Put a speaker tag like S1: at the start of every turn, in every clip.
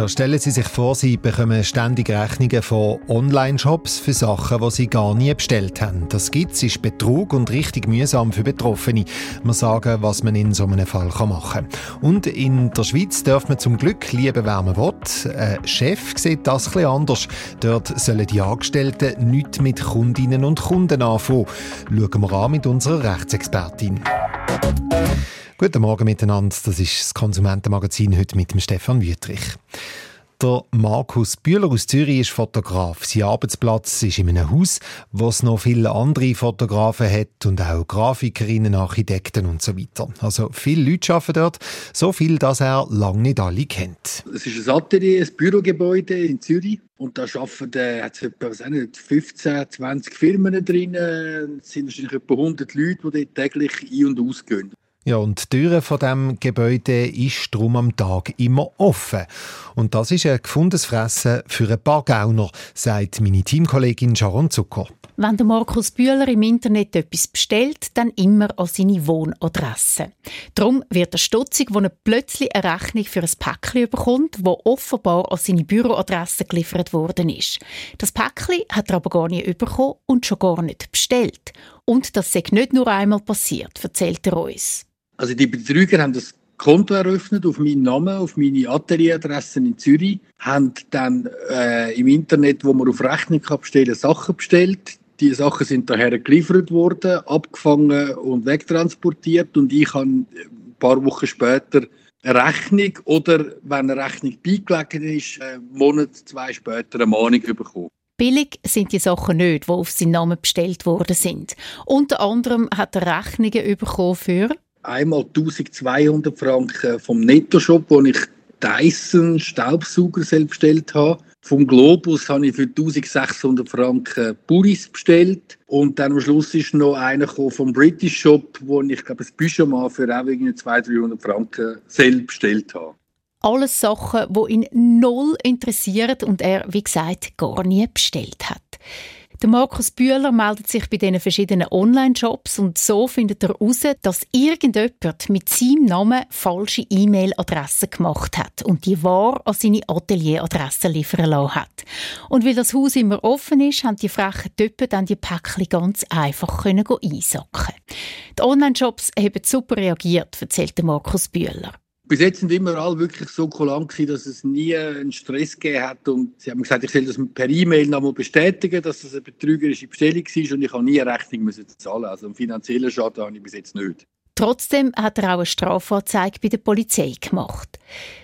S1: ja, stellen Sie sich vor, Sie bekommen ständig Rechnungen von Online-Shops für Sachen, die Sie gar nie bestellt haben. Das gibt's, ist Betrug und richtig mühsam für Betroffene. Man sagen, was man in so einem Fall machen kann. Und in der Schweiz darf man zum Glück lieben, wer man will. Ein Chef sieht das etwas anders. Dort sollen die Angestellten nichts mit Kundinnen und Kunden anfangen. Schauen wir an mit unserer Rechtsexpertin. Guten Morgen miteinander, das ist das Konsumentenmagazin heute mit dem Stefan Wüttrich. Der Markus Bühler aus Zürich ist Fotograf. Sein Arbeitsplatz ist in einem Haus, wo es noch viele andere Fotografen hat und auch Grafikerinnen, Architekten und so weiter. Also viele Leute arbeiten dort, so viel, dass er lange nicht alle kennt.
S2: Es ist ein Atelier, ein Bürogebäude in Zürich. Und da arbeiten äh, etwa, was nicht, 15, 20 Firmen drin. Es sind wahrscheinlich etwa 100 Leute, die dort täglich ein- und ausgehen.
S1: Ja, und die Tür von dem Gebäude ist drum am Tag immer offen. Und das ist ein gefundenes Fressen für ein paar Gauner, sagt meine Teamkollegin Sharon Zucker.
S3: Wenn der Markus Bühler im Internet etwas bestellt, dann immer an seine Wohnadresse. Darum wird er stutzig, wenn er plötzlich eine Rechnung für ein Päckchen bekommt, wo offenbar an seine Büroadresse geliefert worden ist. Das Päckchen hat er aber gar nicht bekommen und schon gar nicht bestellt. Und das sei nicht nur einmal passiert, erzählt er uns.
S2: Also die Betrüger haben das Konto eröffnet auf meinen Namen, auf meine Atelieradresse in Zürich, haben dann äh, im Internet, wo man auf Rechnung kann bestellen Sachen bestellt. Die Sachen sind daher geliefert worden, abgefangen und wegtransportiert und ich habe ein paar Wochen später eine Rechnung oder wenn eine Rechnung beigelegt ist, einen Monat, zwei später eine Mahnung bekommen.
S3: Billig sind die Sachen nicht, die auf seinen Namen bestellt worden sind. Unter anderem hat er Rechnungen bekommen für
S2: einmal 1200 Franken vom Nettoshop, wo ich Dyson Staubsauger selbst bestellt habe. Vom Globus habe ich für 1600 Franken Puris bestellt. Und dann am Schluss ist noch einer vom British Shop, wo ich glaube ein Pyjama für auch 200, 300 Franken selbst bestellt habe.
S3: Alles Sachen, die ihn null interessieren und er, wie gesagt, gar nie bestellt hat. Der Markus Bühler meldet sich bei diesen verschiedenen Online-Shops und so findet er heraus, dass irgendjemand mit seinem Namen falsche E-Mail-Adressen gemacht hat und die wahr an seine Atelieradresse liefern lassen hat. Und weil das Haus immer offen ist, haben die frechen Typen dann die Päckchen ganz einfach können einsacken. Die Online-Shops haben super reagiert, erzählt Markus Bühler.
S2: Bis jetzt sind immer alle wirklich so kulant dass es nie einen Stress gegeben hat. Und sie haben gesagt, ich soll das per E-Mail nochmal bestätigen, dass das eine betrügerische Bestellung war und ich habe nie eine Rechnung zahlen. Also einen finanziellen Schaden habe ich bis jetzt nicht.
S3: Trotzdem hat er auch eine Strafanzeige bei der Polizei gemacht.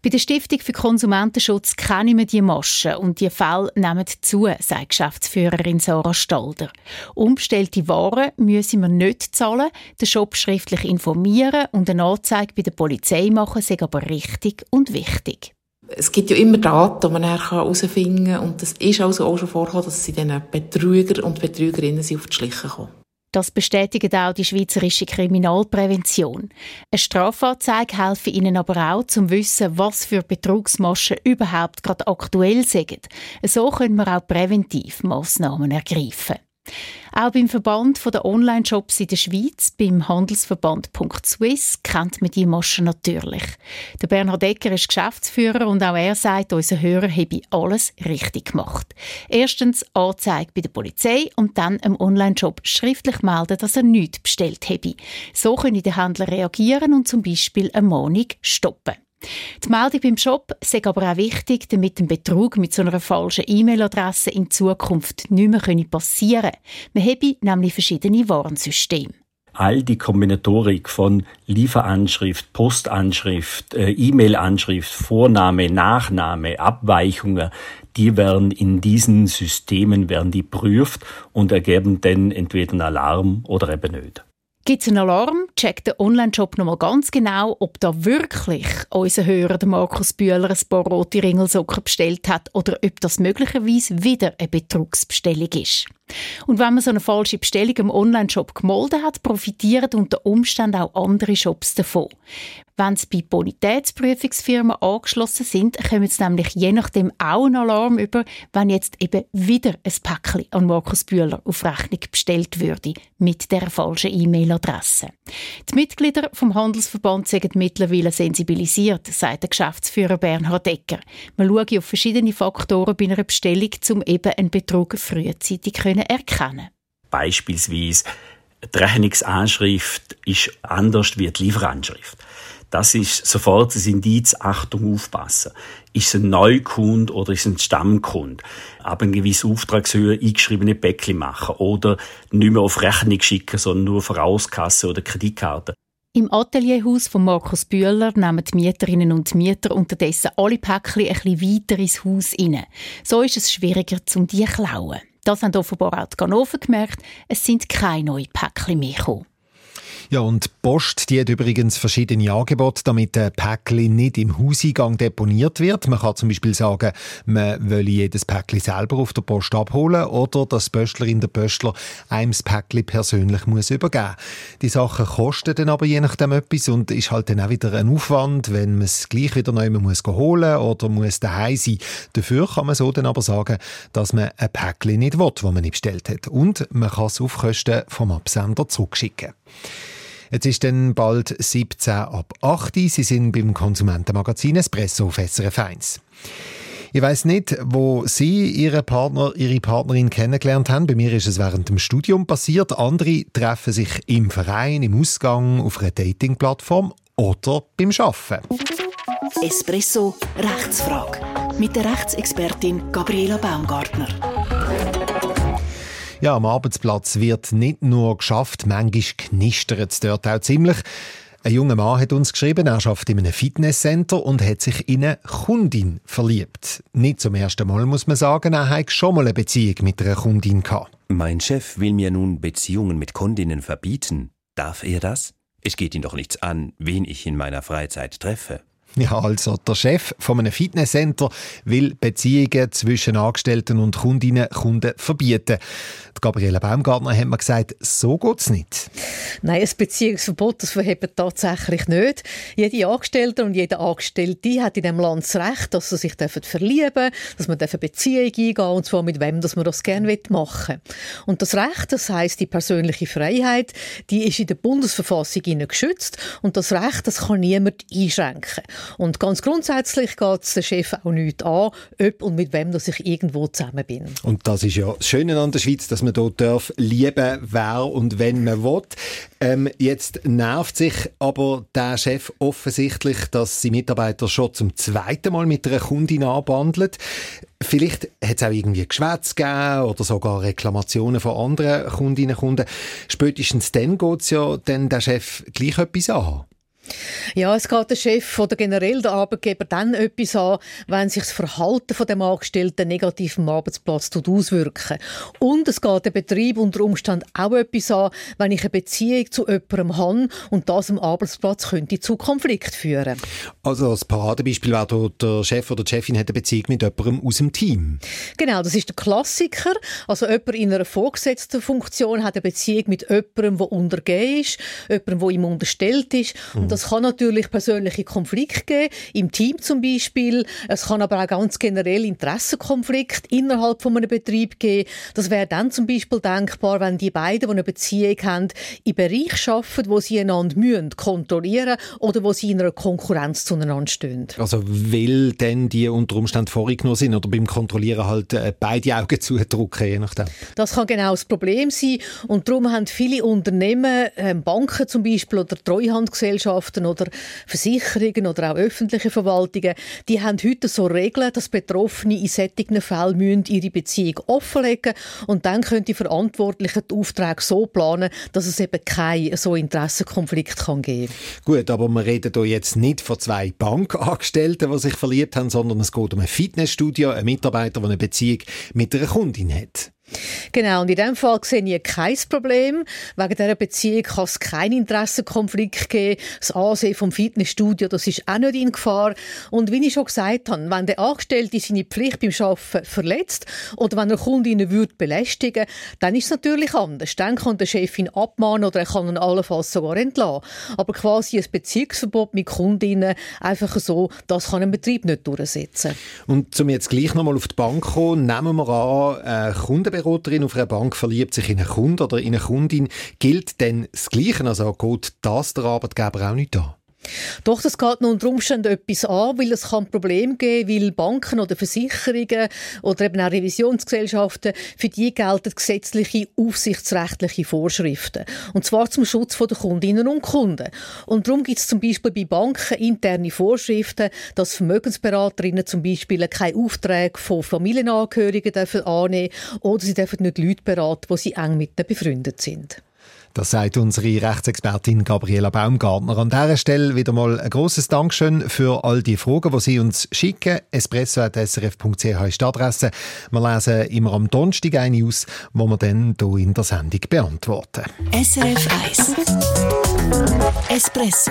S3: Bei der Stiftung für Konsumentenschutz kennen wir die Maschen und die Fälle nehmen zu, sagt Geschäftsführerin Sarah Stalder. Umbestellte Waren müssen wir nicht zahlen, den Shop schriftlich informieren und eine Anzeige bei der Polizei machen, sei aber richtig und wichtig.
S4: Es gibt ja immer Daten, die man herausfinden kann. Und es ist also auch schon vorgekommen, dass sie diesen Betrüger und Betrügerinnen auf die Schliche kommen.
S3: Das bestätigt auch die Schweizerische Kriminalprävention. Eine Strafanzeige helfe ihnen aber auch, zum wissen, was für Betrugsmaschen überhaupt gerade aktuell sind. So können wir auch präventiv Massnahmen ergreifen. Auch beim Verband der Online-Shops in der Schweiz, beim Handelsverband.swiss, kennt man die Maschen natürlich. Der Bernhard Ecker ist Geschäftsführer und auch er sagt, unser Hörer habe alles richtig gemacht. Erstens Anzeige bei der Polizei und dann im Online-Shop schriftlich melden, dass er nichts bestellt habe. So können die Händler reagieren und zum Beispiel eine Mahnung stoppen. Die Meldung beim Shop ist aber auch wichtig, damit ein Betrug mit so einer falschen E-Mail-Adresse in Zukunft nicht mehr passieren kann. Wir haben nämlich verschiedene Warnsysteme.
S5: All die Kombinatorik von Lieferanschrift, Postanschrift, äh, E-Mail-Anschrift, Vorname, Nachname, Abweichungen, die werden in diesen Systemen werden die prüft und ergeben dann entweder einen Alarm oder eben nicht.
S3: Gibt es einen Alarm, checkt der Online-Shop nochmal ganz genau, ob da wirklich unser Hörer, Markus Bühler, ein paar rote Ringelsocken bestellt hat oder ob das möglicherweise wieder eine Betrugsbestellung ist. Und wenn man so eine falsche Bestellung im Onlineshop gemolden hat, profitieren unter Umständen auch andere Shops davon. Wenn sie bei Bonitätsprüfungsfirmen angeschlossen sind, kommen sie nämlich je nachdem auch einen Alarm über, wenn jetzt eben wieder ein Päckchen an Markus Bühler auf Rechnung bestellt würde, mit der falschen E-Mail-Adresse. Die Mitglieder vom Handelsverband sind mittlerweile sensibilisiert, sagt der Geschäftsführer Bernhard Ecker. Man schaue auf verschiedene Faktoren bei einer Bestellung, um eben einen Betrug frühzeitig erkennen.
S5: Beispielsweise die Rechnungsanschrift ist anders wie die Lieferanschrift. Das ist sofort ein Indiz, Achtung, aufpassen. Ist es ein Neukund oder ist es ein Stammkund? Ab einer gewissen Auftragshöhe eingeschriebene Päckchen machen oder nicht mehr auf Rechnung schicken, sondern nur Vorauskasse oder Kreditkarte.
S3: Im Atelierhaus von Markus Bühler nehmen die Mieterinnen und Mieter unterdessen alle Päckchen bisschen weiter ins Haus rein. So ist es schwieriger, um die zu klauen. Das haben offenbar auch die Ganoven gemerkt. Es sind keine neuen Päckchen mehr gekommen.
S1: Ja, und Post die hat übrigens verschiedene Angebote, damit ein Päckchen nicht im Hauseingang deponiert wird. Man kann zum Beispiel sagen, man will jedes Päckchen selber auf der Post abholen oder dass die Pöstlerin der Pöstler einem das Päckchen persönlich muss übergeben Die Sachen kosten dann aber je nachdem etwas und ist halt dann auch wieder ein Aufwand, wenn man es gleich wieder neu muss holen oder muss daheim sein. Dafür kann man so dann aber sagen, dass man ein Päckchen nicht will, das man nicht bestellt hat. Und man kann es auf Kosten vom Absender zurückschicken. Jetzt ist dann bald 17 ab 8 Uhr. Sie sind beim Konsumentenmagazin Espresso auf 1. Ich weiß nicht, wo Sie Ihren Partner, Ihre Partnerin kennengelernt haben. Bei mir ist es während dem Studium passiert. Andere treffen sich im Verein, im Ausgang, auf einer Datingplattform oder beim Arbeiten.
S6: Espresso Rechtsfrage mit der Rechtsexpertin Gabriela Baumgartner.
S1: Ja, am Arbeitsplatz wird nicht nur geschafft, manchmal knistert es dort auch ziemlich. Ein junger Mann hat uns geschrieben, er arbeitet in einem Fitnesscenter und hat sich in eine Kundin verliebt. Nicht zum ersten Mal, muss man sagen, er hat schon mal eine Beziehung mit einer Kundin gehabt.
S7: Mein Chef will mir nun Beziehungen mit Kundinnen verbieten. Darf er das? Es geht ihn doch nichts an, wen ich in meiner Freizeit treffe.
S1: Ja, also der Chef von einem Fitnesscenter will Beziehungen zwischen Angestellten und Kundinnen Kunden verbieten. Gabriele Baumgartner hat mir gesagt, so geht es nicht.
S8: Nein, ein Beziehungsverbot, das verhebt tatsächlich nicht. Jede Angestellte und jeder Angestellte hat in diesem Land das Recht, dass sie sich verlieben dürfen, dass man eine Beziehung eingehen und zwar mit wem dass man das gerne machen will. Und das Recht, das heisst die persönliche Freiheit, die ist in der Bundesverfassung geschützt und das Recht, das kann niemand einschränken. Und ganz grundsätzlich geht es den Chef auch nicht an, ob und mit wem dass ich irgendwo zusammen bin.
S1: Und das ist ja das Schöne an der Schweiz, dass man dort darf lieben, wer und wenn man will. Ähm, jetzt nervt sich aber der Chef offensichtlich, dass sie Mitarbeiter schon zum zweiten Mal mit einer Kundin anbandelt. Vielleicht hat es auch irgendwie Geschwätz gegeben oder sogar Reklamationen von anderen Kundinnen und Kunden. Spätestens dann geht es ja dann der Chef gleich etwas an.
S8: Ja, es geht der Chef oder generell der Arbeitgeber dann etwas an, wenn sich das Verhalten von dem Angestellten negativ am Arbeitsplatz auswirken. Und es geht der Betrieb unter Umständen auch etwas an, wenn ich eine Beziehung zu jemandem habe und das am Arbeitsplatz könnte zu Konflikt führen.
S1: Also das Paradebeispiel wäre, der Chef oder die Chefin hat eine Beziehung mit jemandem aus dem Team.
S8: Genau, das ist der Klassiker. Also jemand in einer vorgesetzten Funktion hat eine Beziehung mit jemandem, der untergeben ist, jemandem, der ihm unterstellt ist. Mhm. Und das kann natürlich persönliche Konflikte geben, im Team zum Beispiel. Es kann aber auch ganz generell Interessenkonflikte innerhalb von einem Betrieb geben. Das wäre dann zum Beispiel denkbar, wenn die beiden, die eine Beziehung haben, in Bereich arbeiten, wo sie einander müssen, kontrollieren oder wo sie in einer Konkurrenz zueinander stehen.
S1: Also will denn die unter Umständen vorgenommen sind oder beim Kontrollieren halt äh, beide Augen zudrücken, je nachdem?
S8: Das kann genau das Problem sein und darum haben viele Unternehmen, äh, Banken zum Beispiel oder Treuhandgesellschaften Gesellschaften oder Versicherungen oder auch öffentliche Verwaltungen, die haben heute so Regeln, dass Betroffene in solchen Fällen ihre Beziehung offenlegen müssen und dann können die Verantwortlichen die Aufträge so planen, dass es eben keinen so Interessenkonflikt kann geben
S1: Gut, aber wir reden hier jetzt nicht von zwei Bankangestellten, die sich verliebt haben, sondern es geht um ein Fitnessstudio, einen Mitarbeiter, der eine Beziehung mit einer Kundin hat.
S8: Genau, und in diesem Fall sehe ich kein Problem. Wegen dieser Beziehung kann es keinen Interessenkonflikt geben. Das Ansehen vom Fitnessstudio, das ist auch nicht in Gefahr. Und wie ich schon gesagt habe, wenn der Angestellte seine Pflicht beim Arbeiten verletzt oder wenn er Kundinnen würde belästigen, dann ist es natürlich anders. Dann kann der Chef ihn abmahnen oder er kann ihn allenfalls sogar entlassen. Aber quasi ein Beziehungsverbot mit Kundinnen einfach so, das kann ein Betrieb nicht durchsetzen.
S1: Und um jetzt gleich nochmal auf die Bank zu kommen, nehmen wir an, eine Kundenberaterin auf einer Bank verliebt sich in einen Kunden oder in eine Kundin. Gilt denn das Gleiche? Also geht das der Arbeitgeber auch nicht an?
S8: Doch, das geht noch unter Umständen etwas an, weil es kann Probleme geben, weil Banken oder Versicherungen oder eben auch Revisionsgesellschaften, für die gelten gesetzliche, aufsichtsrechtliche Vorschriften. Und zwar zum Schutz der Kundinnen und Kunden. Und darum gibt es zum Beispiel bei Banken interne Vorschriften, dass Vermögensberaterinnen zum Beispiel keine Aufträge von Familienangehörigen dürfen annehmen oder sie dürfen nicht Leute beraten, die sie eng mit befreundet sind.
S1: Das sagt unsere Rechtsexpertin Gabriela Baumgartner. An dieser Stelle wieder mal ein grosses Dankeschön für all die Fragen, die Sie uns schicken. espresso.srf.ch ist die Adresse. Wir lesen immer am Donnerstag eine aus, wo wir dann hier in der Sendung beantworten.
S6: SRF 1 Espresso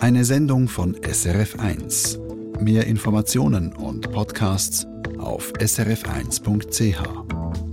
S9: Eine Sendung von SRF 1. Mehr Informationen und Podcasts auf srf1.ch.